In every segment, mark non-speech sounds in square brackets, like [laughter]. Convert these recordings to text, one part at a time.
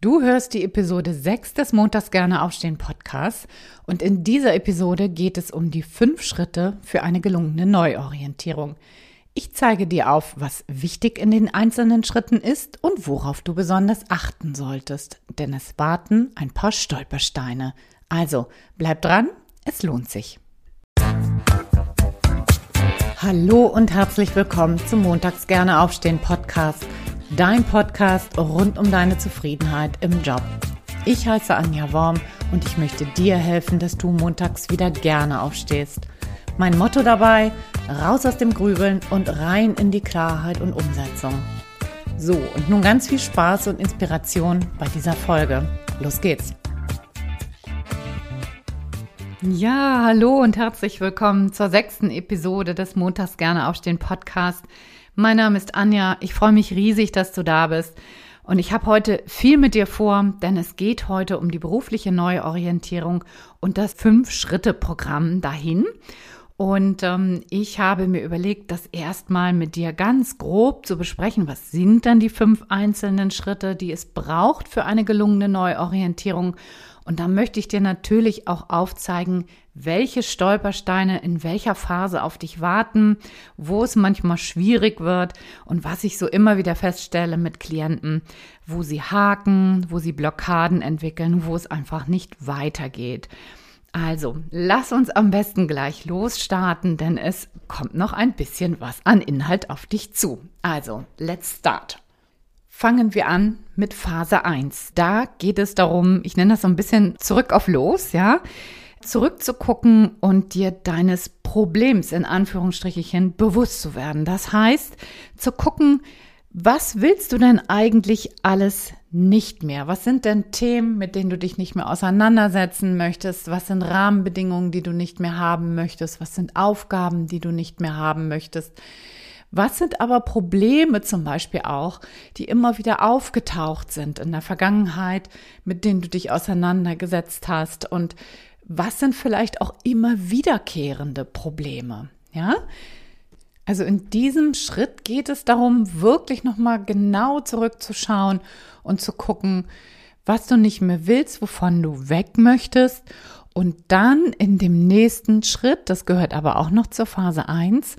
Du hörst die Episode 6 des Montags gerne aufstehen Podcasts und in dieser Episode geht es um die fünf Schritte für eine gelungene Neuorientierung. Ich zeige dir auf, was wichtig in den einzelnen Schritten ist und worauf du besonders achten solltest, denn es warten ein paar Stolpersteine. Also, bleib dran, es lohnt sich. Hallo und herzlich willkommen zum Montags gerne aufstehen Podcast dein Podcast rund um deine Zufriedenheit im Job. Ich heiße Anja Worm und ich möchte dir helfen, dass du montags wieder gerne aufstehst. Mein Motto dabei, raus aus dem Grübeln und rein in die Klarheit und Umsetzung. So, und nun ganz viel Spaß und Inspiration bei dieser Folge. Los geht's! Ja, hallo und herzlich willkommen zur sechsten Episode des Montags gerne aufstehen Podcast. Mein Name ist Anja. Ich freue mich riesig, dass du da bist. Und ich habe heute viel mit dir vor, denn es geht heute um die berufliche Neuorientierung und das Fünf-Schritte-Programm dahin. Und ähm, ich habe mir überlegt, das erstmal mit dir ganz grob zu besprechen. Was sind dann die fünf einzelnen Schritte, die es braucht für eine gelungene Neuorientierung? Und da möchte ich dir natürlich auch aufzeigen, welche Stolpersteine in welcher Phase auf dich warten, wo es manchmal schwierig wird und was ich so immer wieder feststelle mit Klienten, wo sie haken, wo sie Blockaden entwickeln, wo es einfach nicht weitergeht. Also, lass uns am besten gleich losstarten, denn es kommt noch ein bisschen was an Inhalt auf dich zu. Also, let's start. Fangen wir an mit Phase 1. Da geht es darum, ich nenne das so ein bisschen zurück auf los, ja, zurückzugucken und dir deines Problems in Anführungsstrichen bewusst zu werden. Das heißt, zu gucken, was willst du denn eigentlich alles nicht mehr? Was sind denn Themen, mit denen du dich nicht mehr auseinandersetzen möchtest? Was sind Rahmenbedingungen, die du nicht mehr haben möchtest? Was sind Aufgaben, die du nicht mehr haben möchtest? Was sind aber Probleme zum Beispiel auch, die immer wieder aufgetaucht sind in der Vergangenheit, mit denen du dich auseinandergesetzt hast? Und was sind vielleicht auch immer wiederkehrende Probleme? Ja? Also in diesem Schritt geht es darum, wirklich nochmal genau zurückzuschauen und zu gucken, was du nicht mehr willst, wovon du weg möchtest. Und dann in dem nächsten Schritt, das gehört aber auch noch zur Phase 1,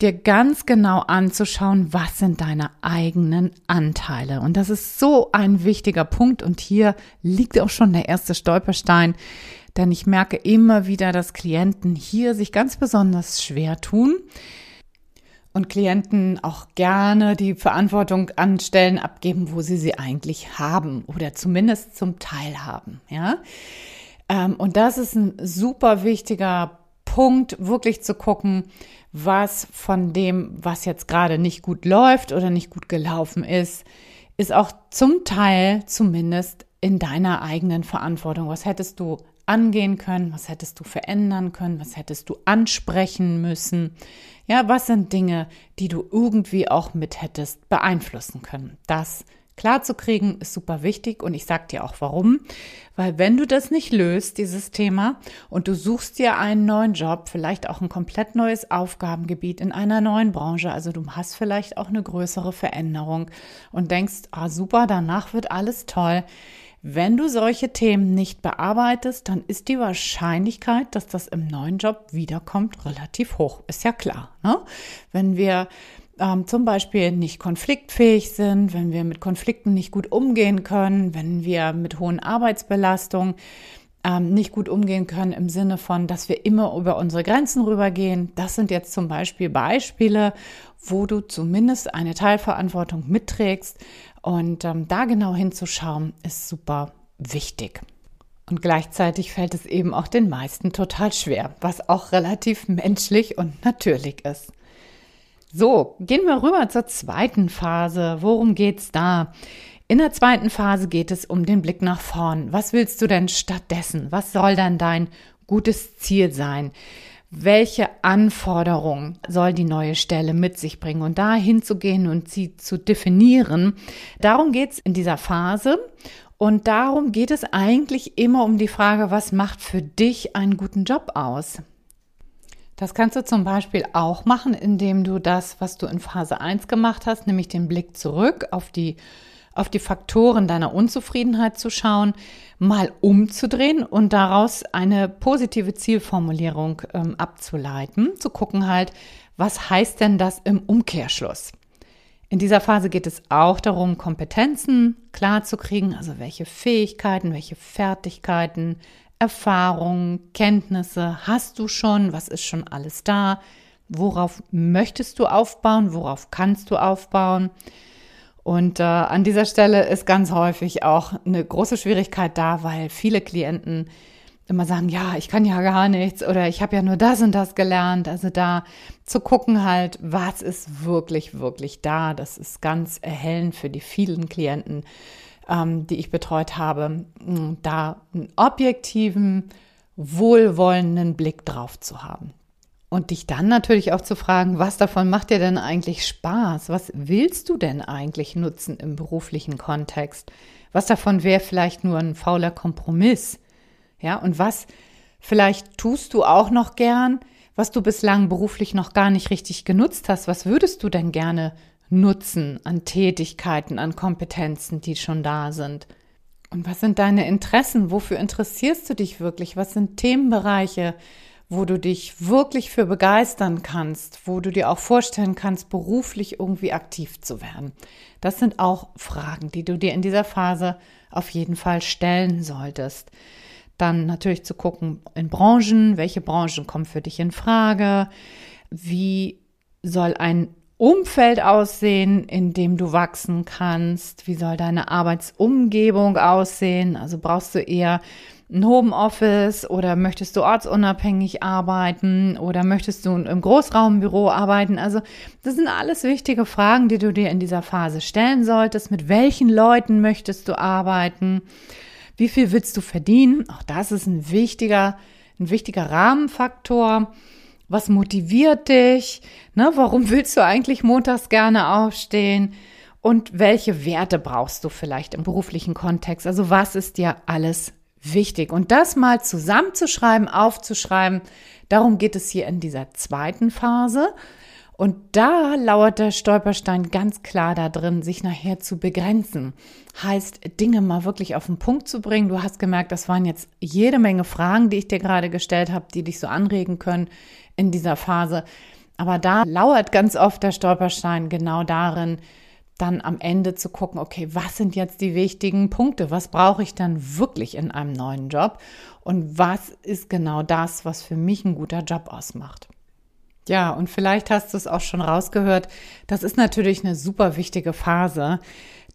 dir ganz genau anzuschauen, was sind deine eigenen Anteile. Und das ist so ein wichtiger Punkt. Und hier liegt auch schon der erste Stolperstein. Denn ich merke immer wieder, dass Klienten hier sich ganz besonders schwer tun und Klienten auch gerne die Verantwortung an Stellen abgeben, wo sie sie eigentlich haben oder zumindest zum Teil haben. Ja, ähm, und das ist ein super wichtiger Punkt, wirklich zu gucken, was von dem, was jetzt gerade nicht gut läuft oder nicht gut gelaufen ist, ist auch zum Teil zumindest in deiner eigenen Verantwortung. Was hättest du angehen können? Was hättest du verändern können? Was hättest du ansprechen müssen? Ja, was sind Dinge, die du irgendwie auch mit hättest beeinflussen können? Das klar zu kriegen, ist super wichtig und ich sag dir auch warum. Weil wenn du das nicht löst, dieses Thema, und du suchst dir einen neuen Job, vielleicht auch ein komplett neues Aufgabengebiet in einer neuen Branche, also du hast vielleicht auch eine größere Veränderung und denkst, ah super, danach wird alles toll. Wenn du solche Themen nicht bearbeitest, dann ist die Wahrscheinlichkeit, dass das im neuen Job wiederkommt, relativ hoch. Ist ja klar. Ne? Wenn wir ähm, zum Beispiel nicht konfliktfähig sind, wenn wir mit Konflikten nicht gut umgehen können, wenn wir mit hohen Arbeitsbelastungen ähm, nicht gut umgehen können im Sinne von, dass wir immer über unsere Grenzen rübergehen. Das sind jetzt zum Beispiel Beispiele, wo du zumindest eine Teilverantwortung mitträgst. Und ähm, da genau hinzuschauen, ist super wichtig. Und gleichzeitig fällt es eben auch den meisten total schwer, was auch relativ menschlich und natürlich ist. So, gehen wir rüber zur zweiten Phase. Worum geht's da? In der zweiten Phase geht es um den Blick nach vorn. Was willst du denn stattdessen? Was soll dann dein gutes Ziel sein? Welche Anforderungen soll die neue Stelle mit sich bringen? Und da hinzugehen und sie zu definieren, darum geht's in dieser Phase. Und darum geht es eigentlich immer um die Frage, was macht für dich einen guten Job aus? Das kannst du zum Beispiel auch machen, indem du das, was du in Phase 1 gemacht hast, nämlich den Blick zurück auf die auf die Faktoren deiner Unzufriedenheit zu schauen, mal umzudrehen und daraus eine positive Zielformulierung ähm, abzuleiten, zu gucken halt, was heißt denn das im Umkehrschluss? In dieser Phase geht es auch darum, Kompetenzen klarzukriegen, also welche Fähigkeiten, welche Fertigkeiten, Erfahrungen, Kenntnisse hast du schon, was ist schon alles da, worauf möchtest du aufbauen, worauf kannst du aufbauen. Und äh, an dieser Stelle ist ganz häufig auch eine große Schwierigkeit da, weil viele Klienten immer sagen, ja, ich kann ja gar nichts oder ich habe ja nur das und das gelernt. Also da zu gucken halt, was ist wirklich, wirklich da. Das ist ganz erhellend für die vielen Klienten, ähm, die ich betreut habe, da einen objektiven, wohlwollenden Blick drauf zu haben. Und dich dann natürlich auch zu fragen, was davon macht dir denn eigentlich Spaß? Was willst du denn eigentlich nutzen im beruflichen Kontext? Was davon wäre vielleicht nur ein fauler Kompromiss? Ja, und was vielleicht tust du auch noch gern, was du bislang beruflich noch gar nicht richtig genutzt hast? Was würdest du denn gerne nutzen an Tätigkeiten, an Kompetenzen, die schon da sind? Und was sind deine Interessen? Wofür interessierst du dich wirklich? Was sind Themenbereiche? Wo du dich wirklich für begeistern kannst, wo du dir auch vorstellen kannst, beruflich irgendwie aktiv zu werden. Das sind auch Fragen, die du dir in dieser Phase auf jeden Fall stellen solltest. Dann natürlich zu gucken in Branchen, welche Branchen kommen für dich in Frage, wie soll ein Umfeld aussehen, in dem du wachsen kannst, wie soll deine Arbeitsumgebung aussehen, also brauchst du eher ein Homeoffice oder möchtest du ortsunabhängig arbeiten oder möchtest du im Großraumbüro arbeiten? Also das sind alles wichtige Fragen, die du dir in dieser Phase stellen solltest. Mit welchen Leuten möchtest du arbeiten? Wie viel willst du verdienen? Auch das ist ein wichtiger, ein wichtiger Rahmenfaktor. Was motiviert dich? Ne, warum willst du eigentlich montags gerne aufstehen? Und welche Werte brauchst du vielleicht im beruflichen Kontext? Also was ist dir alles wichtig. Und das mal zusammenzuschreiben, aufzuschreiben, darum geht es hier in dieser zweiten Phase. Und da lauert der Stolperstein ganz klar da drin, sich nachher zu begrenzen. Heißt, Dinge mal wirklich auf den Punkt zu bringen. Du hast gemerkt, das waren jetzt jede Menge Fragen, die ich dir gerade gestellt habe, die dich so anregen können in dieser Phase. Aber da lauert ganz oft der Stolperstein genau darin, dann am Ende zu gucken, okay, was sind jetzt die wichtigen Punkte? Was brauche ich dann wirklich in einem neuen Job? Und was ist genau das, was für mich ein guter Job ausmacht? Ja, und vielleicht hast du es auch schon rausgehört. Das ist natürlich eine super wichtige Phase.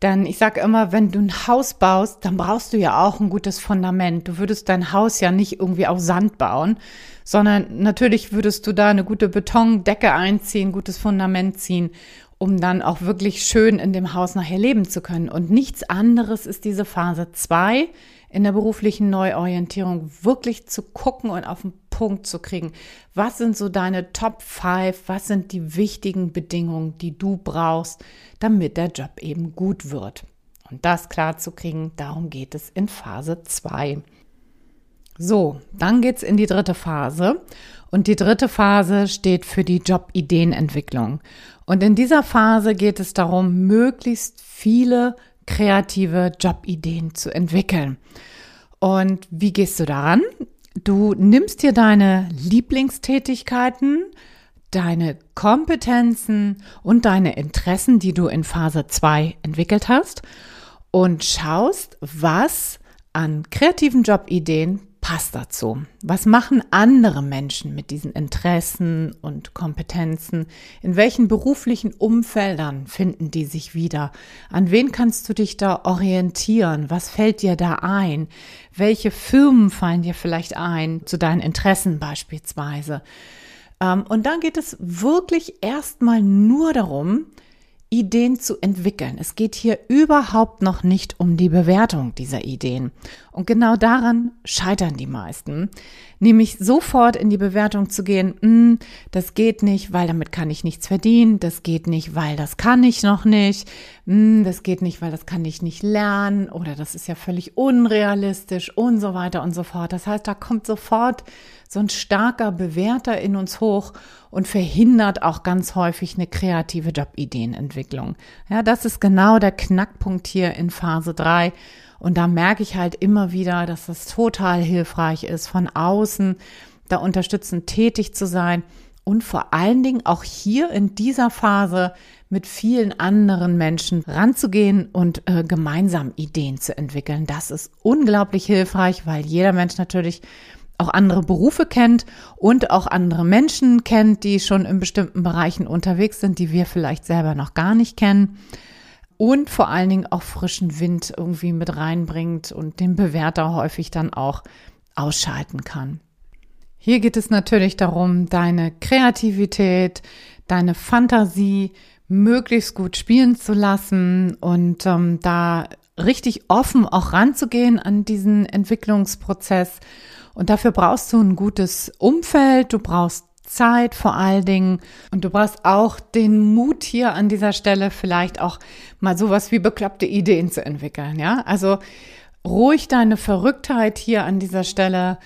Denn ich sage immer, wenn du ein Haus baust, dann brauchst du ja auch ein gutes Fundament. Du würdest dein Haus ja nicht irgendwie auf Sand bauen, sondern natürlich würdest du da eine gute Betondecke einziehen, gutes Fundament ziehen um dann auch wirklich schön in dem Haus nachher leben zu können. Und nichts anderes ist diese Phase zwei in der beruflichen Neuorientierung, wirklich zu gucken und auf den Punkt zu kriegen. Was sind so deine Top 5? Was sind die wichtigen Bedingungen, die du brauchst, damit der Job eben gut wird? Und das klar zu kriegen, darum geht es in Phase 2. So, dann geht's in die dritte Phase. Und die dritte Phase steht für die Jobideenentwicklung. Und in dieser Phase geht es darum, möglichst viele kreative Jobideen zu entwickeln. Und wie gehst du daran? Du nimmst dir deine Lieblingstätigkeiten, deine Kompetenzen und deine Interessen, die du in Phase 2 entwickelt hast und schaust, was an kreativen Jobideen passt dazu? Was machen andere Menschen mit diesen Interessen und Kompetenzen? In welchen beruflichen Umfeldern finden die sich wieder? An wen kannst du dich da orientieren? Was fällt dir da ein? Welche Firmen fallen dir vielleicht ein zu deinen Interessen beispielsweise? Ähm, und dann geht es wirklich erstmal nur darum, Ideen zu entwickeln. Es geht hier überhaupt noch nicht um die Bewertung dieser Ideen. Und genau daran scheitern die meisten. Nämlich sofort in die Bewertung zu gehen, hm, das geht nicht, weil damit kann ich nichts verdienen, das geht nicht, weil das kann ich noch nicht, hm, das geht nicht, weil das kann ich nicht lernen oder das ist ja völlig unrealistisch und so weiter und so fort. Das heißt, da kommt sofort so ein starker Bewerter in uns hoch und verhindert auch ganz häufig eine kreative Jobideenentwicklung. Ja, das ist genau der Knackpunkt hier in Phase drei und da merke ich halt immer wieder, dass das total hilfreich ist, von außen da unterstützend tätig zu sein und vor allen Dingen auch hier in dieser Phase mit vielen anderen Menschen ranzugehen und äh, gemeinsam Ideen zu entwickeln. Das ist unglaublich hilfreich, weil jeder Mensch natürlich auch andere Berufe kennt und auch andere Menschen kennt, die schon in bestimmten Bereichen unterwegs sind, die wir vielleicht selber noch gar nicht kennen und vor allen Dingen auch frischen Wind irgendwie mit reinbringt und den Bewerter häufig dann auch ausschalten kann. Hier geht es natürlich darum, deine Kreativität, deine Fantasie möglichst gut spielen zu lassen und ähm, da richtig offen auch ranzugehen an diesen Entwicklungsprozess. Und dafür brauchst du ein gutes Umfeld, du brauchst Zeit vor allen Dingen. Und du brauchst auch den Mut hier an dieser Stelle vielleicht auch mal sowas wie bekloppte Ideen zu entwickeln, ja? Also ruhig deine Verrücktheit hier an dieser Stelle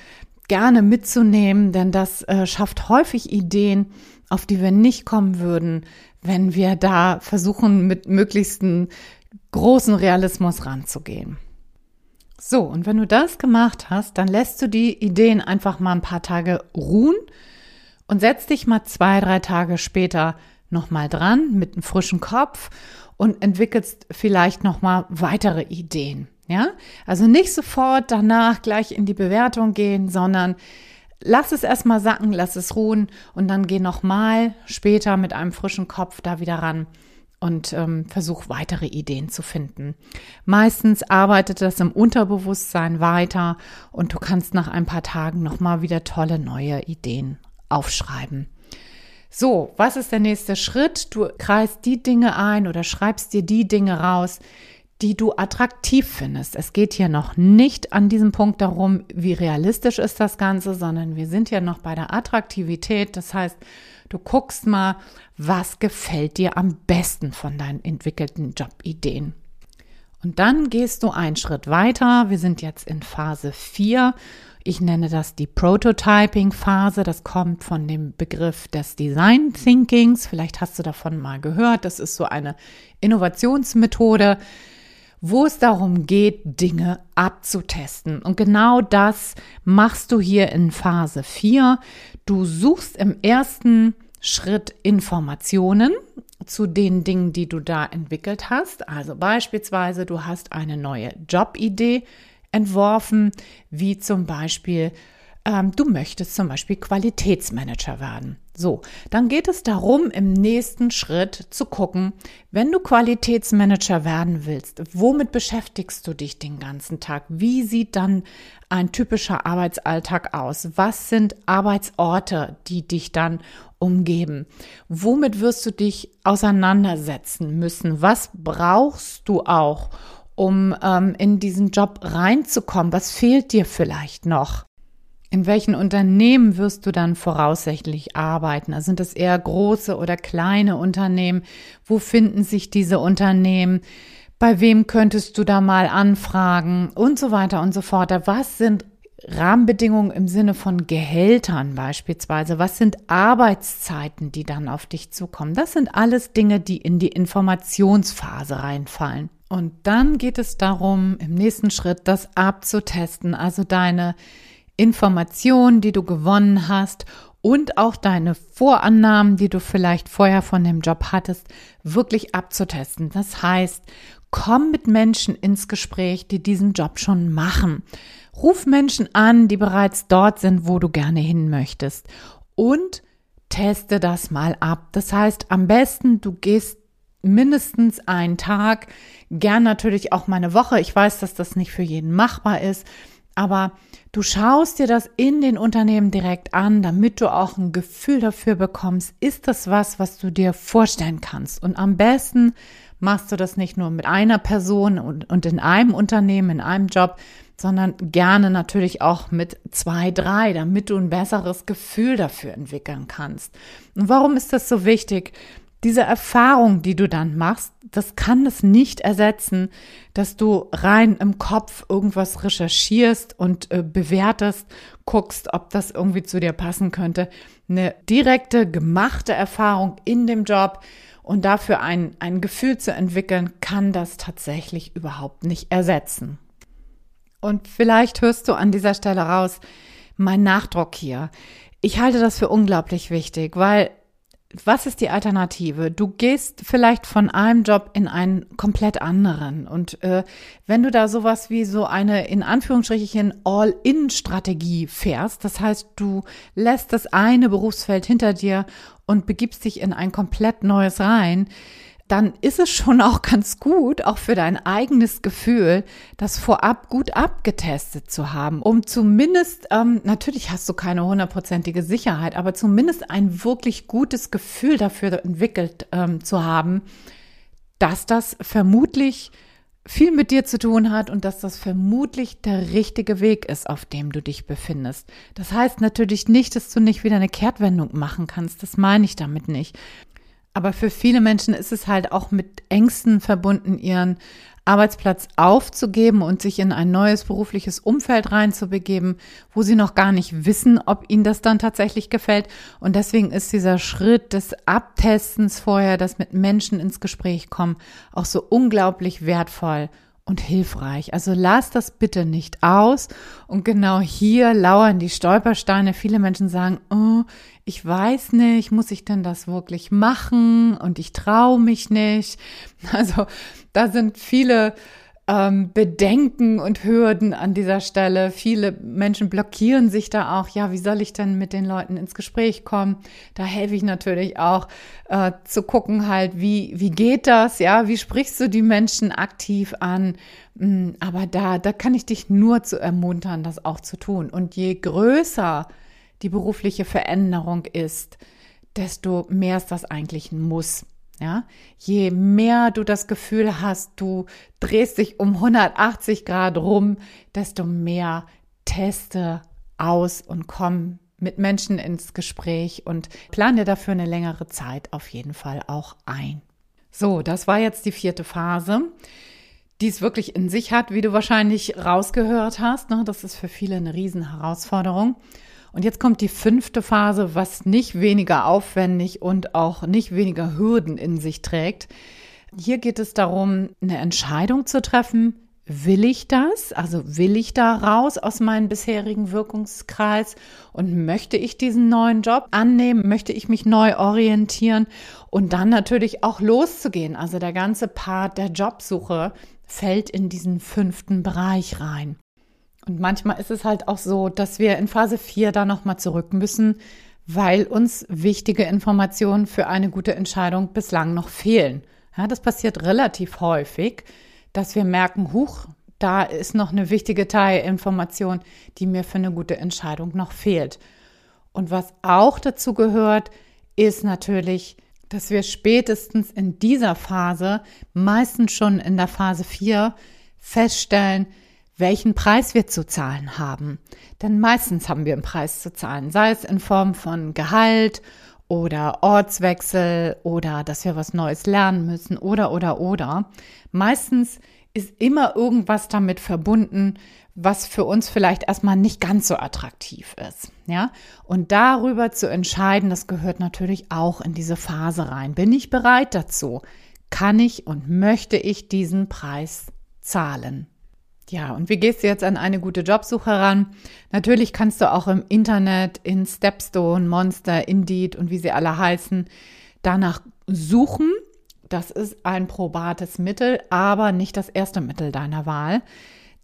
gerne mitzunehmen, denn das äh, schafft häufig Ideen, auf die wir nicht kommen würden, wenn wir da versuchen, mit möglichsten großen Realismus ranzugehen. So, und wenn du das gemacht hast, dann lässt du die Ideen einfach mal ein paar Tage ruhen und setz dich mal zwei, drei Tage später nochmal dran mit einem frischen Kopf und entwickelst vielleicht nochmal weitere Ideen. Ja, also nicht sofort danach gleich in die Bewertung gehen, sondern lass es erstmal sacken, lass es ruhen und dann geh nochmal später mit einem frischen Kopf da wieder ran und ähm, versuch weitere Ideen zu finden. Meistens arbeitet das im Unterbewusstsein weiter und du kannst nach ein paar Tagen nochmal wieder tolle neue Ideen aufschreiben. So, was ist der nächste Schritt? Du kreist die Dinge ein oder schreibst dir die Dinge raus, die du attraktiv findest. Es geht hier noch nicht an diesem Punkt darum, wie realistisch ist das Ganze, sondern wir sind ja noch bei der Attraktivität. Das heißt, du guckst mal, was gefällt dir am besten von deinen entwickelten Jobideen. Und dann gehst du einen Schritt weiter. Wir sind jetzt in Phase 4 ich nenne das die Prototyping-Phase. Das kommt von dem Begriff des Design Thinkings. Vielleicht hast du davon mal gehört. Das ist so eine Innovationsmethode, wo es darum geht, Dinge abzutesten. Und genau das machst du hier in Phase 4. Du suchst im ersten Schritt Informationen zu den Dingen, die du da entwickelt hast. Also beispielsweise, du hast eine neue Jobidee entworfen, wie zum Beispiel, ähm, du möchtest zum Beispiel Qualitätsmanager werden. So, dann geht es darum, im nächsten Schritt zu gucken, wenn du Qualitätsmanager werden willst, womit beschäftigst du dich den ganzen Tag? Wie sieht dann ein typischer Arbeitsalltag aus? Was sind Arbeitsorte, die dich dann umgeben? Womit wirst du dich auseinandersetzen müssen? Was brauchst du auch, um ähm, in diesen Job reinzukommen? Was fehlt dir vielleicht noch? In welchen Unternehmen wirst du dann voraussichtlich arbeiten? Also sind das eher große oder kleine Unternehmen? Wo finden sich diese Unternehmen? Bei wem könntest du da mal anfragen? Und so weiter und so fort. Was sind Rahmenbedingungen im Sinne von Gehältern beispielsweise? Was sind Arbeitszeiten, die dann auf dich zukommen? Das sind alles Dinge, die in die Informationsphase reinfallen. Und dann geht es darum, im nächsten Schritt das abzutesten, also deine Informationen, die du gewonnen hast und auch deine Vorannahmen, die du vielleicht vorher von dem Job hattest, wirklich abzutesten. Das heißt, komm mit Menschen ins Gespräch, die diesen Job schon machen. Ruf Menschen an, die bereits dort sind, wo du gerne hin möchtest und teste das mal ab. Das heißt, am besten du gehst mindestens einen Tag, gern natürlich auch mal eine Woche. Ich weiß, dass das nicht für jeden machbar ist, aber du schaust dir das in den Unternehmen direkt an, damit du auch ein Gefühl dafür bekommst, ist das was, was du dir vorstellen kannst. Und am besten machst du das nicht nur mit einer Person und, und in einem Unternehmen, in einem Job, sondern gerne natürlich auch mit zwei, drei, damit du ein besseres Gefühl dafür entwickeln kannst. Und warum ist das so wichtig? Diese Erfahrung, die du dann machst, das kann es nicht ersetzen, dass du rein im Kopf irgendwas recherchierst und äh, bewertest, guckst, ob das irgendwie zu dir passen könnte. Eine direkte, gemachte Erfahrung in dem Job und dafür ein, ein Gefühl zu entwickeln, kann das tatsächlich überhaupt nicht ersetzen. Und vielleicht hörst du an dieser Stelle raus, mein Nachdruck hier. Ich halte das für unglaublich wichtig, weil was ist die Alternative? Du gehst vielleicht von einem Job in einen komplett anderen. Und äh, wenn du da sowas wie so eine in Anführungsstrichen All-in-Strategie fährst, das heißt, du lässt das eine Berufsfeld hinter dir und begibst dich in ein komplett neues rein, dann ist es schon auch ganz gut, auch für dein eigenes Gefühl, das vorab gut abgetestet zu haben, um zumindest, ähm, natürlich hast du keine hundertprozentige Sicherheit, aber zumindest ein wirklich gutes Gefühl dafür entwickelt ähm, zu haben, dass das vermutlich viel mit dir zu tun hat und dass das vermutlich der richtige Weg ist, auf dem du dich befindest. Das heißt natürlich nicht, dass du nicht wieder eine Kehrtwendung machen kannst. Das meine ich damit nicht. Aber für viele Menschen ist es halt auch mit Ängsten verbunden, ihren Arbeitsplatz aufzugeben und sich in ein neues berufliches Umfeld reinzubegeben, wo sie noch gar nicht wissen, ob ihnen das dann tatsächlich gefällt. Und deswegen ist dieser Schritt des Abtestens vorher, das mit Menschen ins Gespräch kommen, auch so unglaublich wertvoll und hilfreich. Also lass das bitte nicht aus. Und genau hier lauern die Stolpersteine. Viele Menschen sagen, oh, ich weiß nicht, muss ich denn das wirklich machen? Und ich traue mich nicht. [laughs] Also da sind viele ähm, Bedenken und Hürden an dieser Stelle. Viele Menschen blockieren sich da auch. Ja, wie soll ich denn mit den Leuten ins Gespräch kommen? Da helfe ich natürlich auch äh, zu gucken halt, wie, wie geht das? Ja, wie sprichst du die Menschen aktiv an? Mm, aber da, da kann ich dich nur zu ermuntern, das auch zu tun. Und je größer die berufliche Veränderung ist, desto mehr ist das eigentlich ein Muss. Ja, je mehr du das Gefühl hast, du drehst dich um 180 Grad rum, desto mehr teste aus und komm mit Menschen ins Gespräch und plane dafür eine längere Zeit auf jeden Fall auch ein. So, das war jetzt die vierte Phase, die es wirklich in sich hat, wie du wahrscheinlich rausgehört hast. Ne? Das ist für viele eine Riesenherausforderung. Und jetzt kommt die fünfte Phase, was nicht weniger aufwendig und auch nicht weniger Hürden in sich trägt. Hier geht es darum, eine Entscheidung zu treffen. Will ich das? Also will ich da raus aus meinem bisherigen Wirkungskreis und möchte ich diesen neuen Job annehmen? Möchte ich mich neu orientieren und dann natürlich auch loszugehen? Also der ganze Part der Jobsuche fällt in diesen fünften Bereich rein. Und manchmal ist es halt auch so, dass wir in Phase 4 da nochmal zurück müssen, weil uns wichtige Informationen für eine gute Entscheidung bislang noch fehlen. Ja, das passiert relativ häufig, dass wir merken, huch, da ist noch eine wichtige Teilinformation, die mir für eine gute Entscheidung noch fehlt. Und was auch dazu gehört, ist natürlich, dass wir spätestens in dieser Phase, meistens schon in der Phase 4, feststellen, welchen Preis wir zu zahlen haben. Denn meistens haben wir einen Preis zu zahlen, sei es in Form von Gehalt oder Ortswechsel oder dass wir was Neues lernen müssen oder oder oder. Meistens ist immer irgendwas damit verbunden, was für uns vielleicht erstmal nicht ganz so attraktiv ist. Ja, und darüber zu entscheiden, das gehört natürlich auch in diese Phase rein. Bin ich bereit dazu? Kann ich und möchte ich diesen Preis zahlen? Ja, und wie gehst du jetzt an eine gute Jobsuche ran? Natürlich kannst du auch im Internet, in Stepstone, Monster, Indeed und wie sie alle heißen, danach suchen. Das ist ein probates Mittel, aber nicht das erste Mittel deiner Wahl.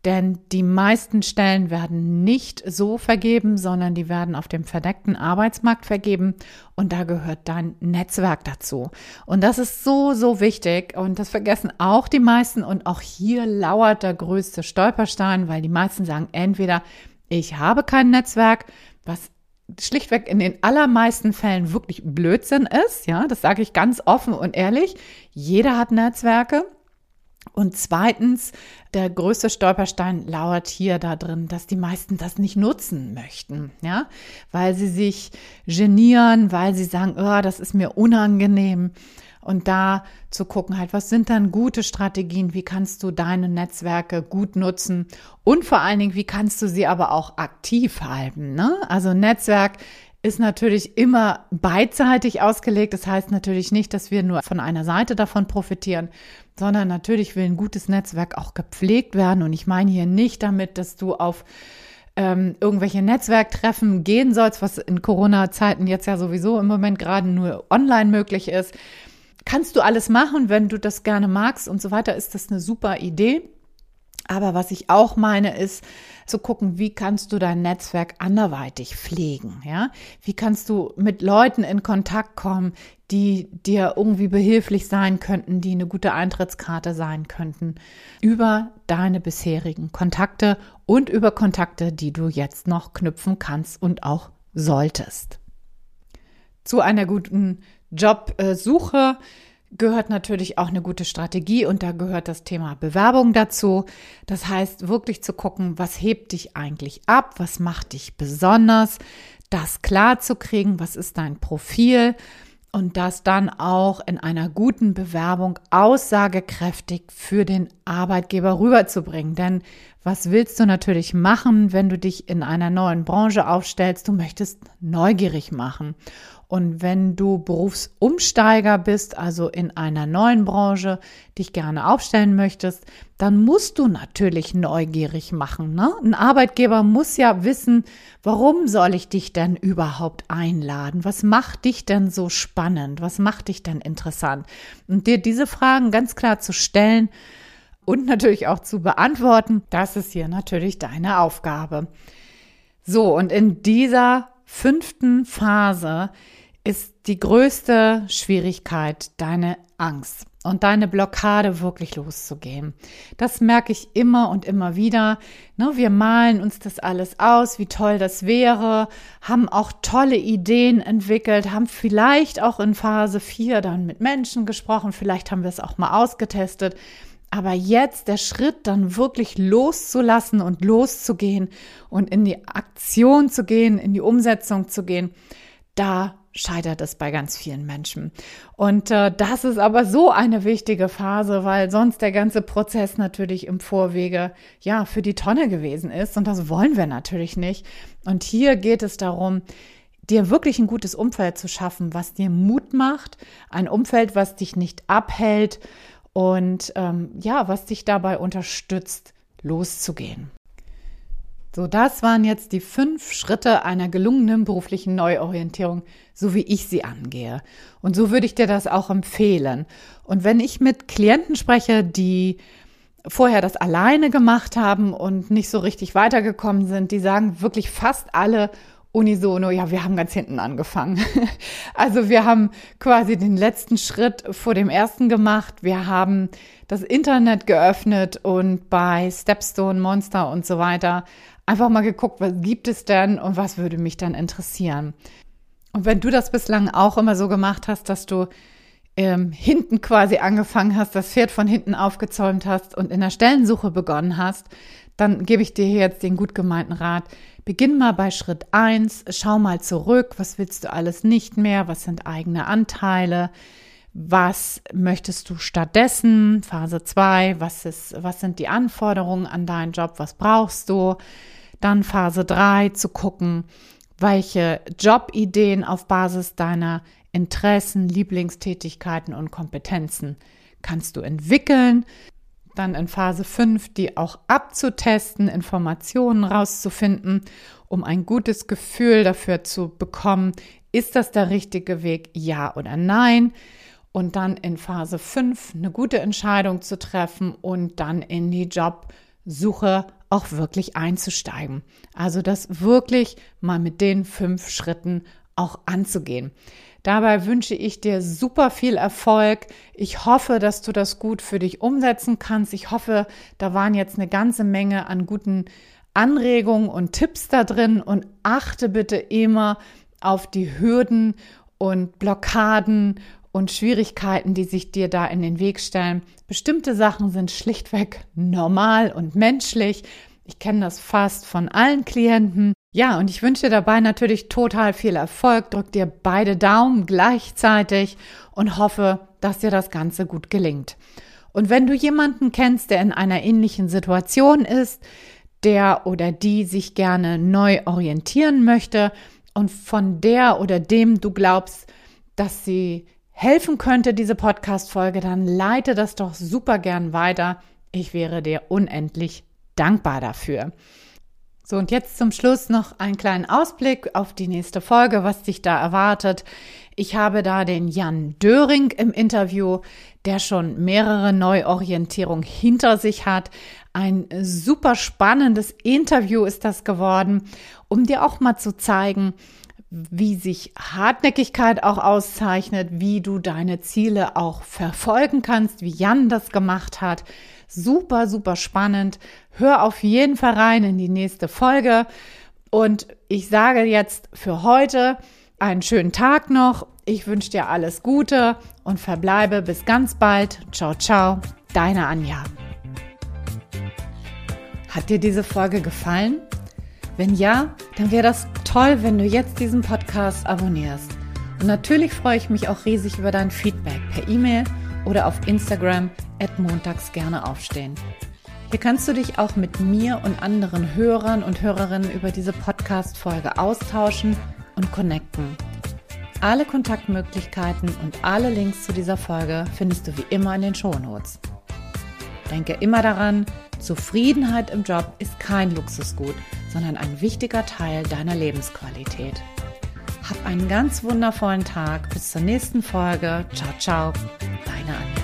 Denn die meisten Stellen werden nicht so vergeben, sondern die werden auf dem verdeckten Arbeitsmarkt vergeben. Und da gehört dein Netzwerk dazu. Und das ist so, so wichtig. Und das vergessen auch die meisten. Und auch hier lauert der größte Stolperstein, weil die meisten sagen entweder ich habe kein Netzwerk, was schlichtweg in den allermeisten Fällen wirklich Blödsinn ist, ja, das sage ich ganz offen und ehrlich. Jeder hat Netzwerke Und zweitens, der größte Stolperstein lauert hier da drin, dass die meisten das nicht nutzen möchten, ja, weil sie sich genieren, weil sie sagen, oh, das ist mir unangenehm. Und da zu gucken, halt, was sind dann gute Strategien? Wie kannst du deine Netzwerke gut nutzen? Und vor allen Dingen, wie kannst du sie aber auch aktiv halten? Ne? Also Netzwerk ist natürlich immer beidseitig ausgelegt. Das heißt natürlich nicht, dass wir nur von einer Seite davon profitieren, sondern natürlich will ein gutes Netzwerk auch gepflegt werden. Und ich meine hier nicht damit, dass du auf ähm, irgendwelche Netzwerktreffen gehen sollst, was in Corona-Zeiten jetzt ja sowieso im Moment gerade nur online möglich ist. Kannst du alles machen, wenn du das gerne magst und so weiter, ist das eine super Idee. Aber was ich auch meine, ist zu gucken, wie kannst du dein Netzwerk anderweitig pflegen, ja? Wie kannst du mit Leuten in Kontakt kommen, die dir irgendwie behilflich sein könnten, die eine gute Eintrittskarte sein könnten, über deine bisherigen Kontakte und über Kontakte, die du jetzt noch knüpfen kannst und auch solltest. Zu einer guten Jobsuche gehört natürlich auch eine gute Strategie und da gehört das Thema Bewerbung dazu. Das heißt, wirklich zu gucken, was hebt dich eigentlich ab, was macht dich besonders, das klar zu kriegen, was ist dein Profil und das dann auch in einer guten Bewerbung aussagekräftig für den Arbeitgeber rüberzubringen. Denn was willst du natürlich machen, wenn du dich in einer neuen Branche aufstellst? Du möchtest neugierig machen. Und wenn du Berufsumsteiger bist, also in einer neuen Branche, dich gerne aufstellen möchtest, dann musst du natürlich neugierig machen. Ne? Ein Arbeitgeber muss ja wissen, warum soll ich dich denn überhaupt einladen? Was macht dich denn so spannend? Was macht dich denn interessant? Und dir diese Fragen ganz klar zu stellen und natürlich auch zu beantworten, das ist hier natürlich deine Aufgabe. So, und in dieser fünften Phase ist die größte Schwierigkeit deine Angst und deine Blockade wirklich loszugehen. Das merke ich immer und immer wieder. Ne, wir malen uns das alles aus, wie toll das wäre, haben auch tolle Ideen entwickelt, haben vielleicht auch in Phase 4 dann mit Menschen gesprochen, vielleicht haben wir es auch mal ausgetestet. Aber jetzt der Schritt dann wirklich loszulassen und loszugehen und in die Aktion zu gehen, in die Umsetzung zu gehen, da scheitert es bei ganz vielen Menschen. Und äh, das ist aber so eine wichtige Phase, weil sonst der ganze Prozess natürlich im Vorwege ja für die Tonne gewesen ist. Und das wollen wir natürlich nicht. Und hier geht es darum, dir wirklich ein gutes Umfeld zu schaffen, was dir Mut macht, ein Umfeld, was dich nicht abhält und ähm, ja, was dich dabei unterstützt, loszugehen. So, das waren jetzt die fünf Schritte einer gelungenen beruflichen Neuorientierung, so wie ich sie angehe. Und so würde ich dir das auch empfehlen. Und wenn ich mit Klienten spreche, die vorher das alleine gemacht haben und nicht so richtig weitergekommen sind, die sagen wirklich fast alle unisono, ja, wir haben ganz hinten angefangen. [laughs] Also wir haben quasi den letzten Schritt vor dem ersten gemacht. Wir haben das Internet geöffnet und bei Stepstone, Monster und so weiter einfach mal geguckt, was gibt es denn und was würde mich dann interessieren. Und wenn du das bislang auch immer so gemacht hast, dass du ähm, hinten quasi angefangen hast, das Pferd von hinten aufgezäumt hast und in der Stellensuche begonnen hast, dann gebe ich dir jetzt den gut gemeinten Rat. Beginn mal bei Schritt eins, schau mal zurück, was willst du alles nicht mehr, was sind eigene Anteile, was möchtest du stattdessen, Phase zwei, was was sind die Anforderungen an deinen Job, was brauchst du, dann Phase 3 zu gucken, welche Jobideen auf Basis deiner Interessen, Lieblingstätigkeiten und Kompetenzen kannst du entwickeln. Dann in Phase 5 die auch abzutesten, Informationen rauszufinden, um ein gutes Gefühl dafür zu bekommen, ist das der richtige Weg, ja oder nein. Und dann in Phase 5 eine gute Entscheidung zu treffen und dann in die Jobsuche auch wirklich einzusteigen. Also das wirklich mal mit den fünf Schritten auch anzugehen. Dabei wünsche ich dir super viel Erfolg. Ich hoffe, dass du das gut für dich umsetzen kannst. Ich hoffe, da waren jetzt eine ganze Menge an guten Anregungen und Tipps da drin und achte bitte immer auf die Hürden und Blockaden und Schwierigkeiten, die sich dir da in den Weg stellen. Bestimmte Sachen sind schlichtweg normal und menschlich. Ich kenne das fast von allen Klienten. Ja, und ich wünsche dir dabei natürlich total viel Erfolg. Drück dir beide Daumen gleichzeitig und hoffe, dass dir das Ganze gut gelingt. Und wenn du jemanden kennst, der in einer ähnlichen Situation ist, der oder die sich gerne neu orientieren möchte und von der oder dem du glaubst, dass sie helfen könnte, diese Podcast-Folge, dann leite das doch super gern weiter. Ich wäre dir unendlich dankbar dafür. So, und jetzt zum Schluss noch einen kleinen Ausblick auf die nächste Folge, was dich da erwartet. Ich habe da den Jan Döring im Interview, der schon mehrere Neuorientierungen hinter sich hat. Ein super spannendes Interview ist das geworden, um dir auch mal zu zeigen, wie sich Hartnäckigkeit auch auszeichnet, wie du deine Ziele auch verfolgen kannst, wie Jan das gemacht hat. Super, super spannend. Hör auf jeden Fall rein in die nächste Folge. Und ich sage jetzt für heute einen schönen Tag noch. Ich wünsche dir alles Gute und verbleibe bis ganz bald. Ciao, ciao. Deine Anja. Hat dir diese Folge gefallen? Wenn ja, dann wäre das toll, wenn du jetzt diesen Podcast abonnierst. Und natürlich freue ich mich auch riesig über dein Feedback per E-Mail oder auf Instagram at montags gerne aufstehen. Hier kannst du dich auch mit mir und anderen Hörern und Hörerinnen über diese Podcast-Folge austauschen und connecten. Alle Kontaktmöglichkeiten und alle Links zu dieser Folge findest du wie immer in den Shownotes. Denke immer daran, Zufriedenheit im Job ist kein Luxusgut, sondern ein wichtiger Teil deiner Lebensqualität. Hab einen ganz wundervollen Tag. Bis zur nächsten Folge. Ciao, ciao. Deine Anja.